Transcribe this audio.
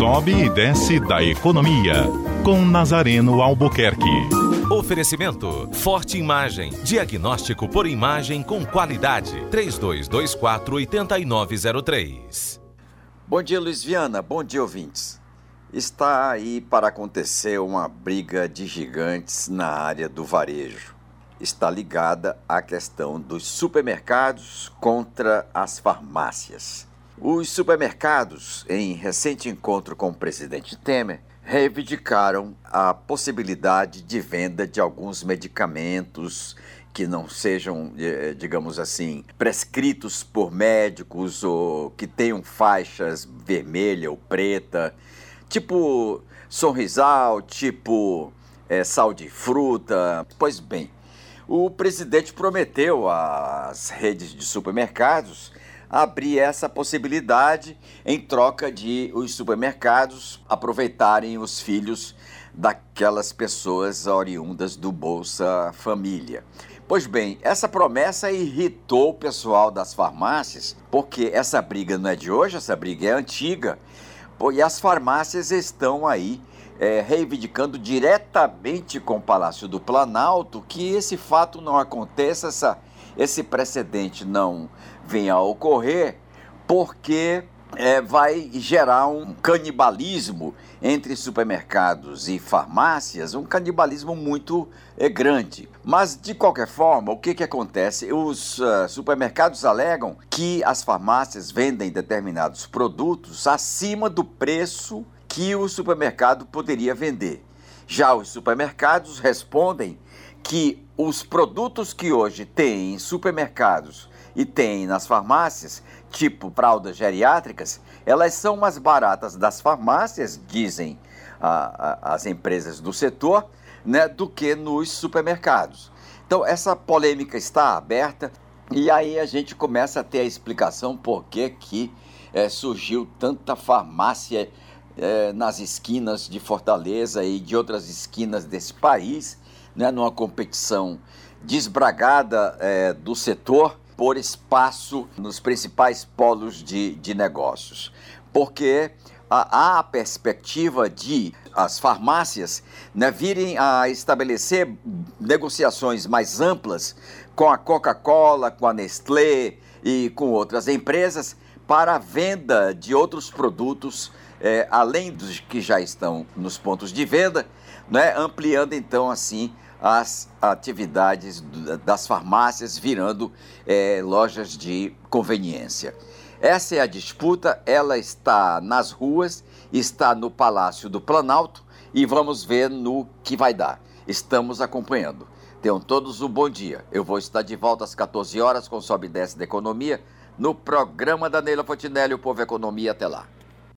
sobe e desce da economia. Com Nazareno Albuquerque. Oferecimento: Forte Imagem. Diagnóstico por imagem com qualidade. 3224-8903. Bom dia, Luiz Viana. Bom dia, ouvintes. Está aí para acontecer uma briga de gigantes na área do varejo. Está ligada à questão dos supermercados contra as farmácias. Os supermercados, em recente encontro com o presidente Temer, reivindicaram a possibilidade de venda de alguns medicamentos que não sejam, eh, digamos assim, prescritos por médicos ou que tenham faixas vermelha ou preta, tipo sorrisal, tipo é, sal de fruta. Pois bem, o presidente prometeu às redes de supermercados abrir essa possibilidade em troca de os supermercados aproveitarem os filhos daquelas pessoas oriundas do Bolsa Família. Pois bem, essa promessa irritou o pessoal das farmácias, porque essa briga não é de hoje, essa briga é antiga, e as farmácias estão aí é, reivindicando diretamente com o Palácio do Planalto que esse fato não aconteça, essa, esse precedente não venha a ocorrer, porque é, vai gerar um canibalismo entre supermercados e farmácias, um canibalismo muito é, grande. Mas, de qualquer forma, o que, que acontece? Os uh, supermercados alegam que as farmácias vendem determinados produtos acima do preço que o supermercado poderia vender. Já os supermercados respondem que os produtos que hoje tem em supermercados e tem nas farmácias, tipo fraldas geriátricas, elas são mais baratas das farmácias, dizem a, a, as empresas do setor, né, do que nos supermercados. Então, essa polêmica está aberta e aí a gente começa a ter a explicação por que, que é, surgiu tanta farmácia é, nas esquinas de Fortaleza e de outras esquinas desse país, né, numa competição desbragada é, do setor por espaço nos principais polos de, de negócios. Porque há a perspectiva de as farmácias né, virem a estabelecer negociações mais amplas com a Coca-Cola, com a Nestlé e com outras empresas para a venda de outros produtos, é, além dos que já estão nos pontos de venda, né, ampliando então assim as atividades das farmácias virando é, lojas de conveniência. Essa é a disputa, ela está nas ruas, está no Palácio do Planalto e vamos ver no que vai dar. Estamos acompanhando. Tenham todos um bom dia. Eu vou estar de volta às 14 horas com Sobe e Desce da Economia no programa da Neila Fontinelli, o Povo Economia. Até lá.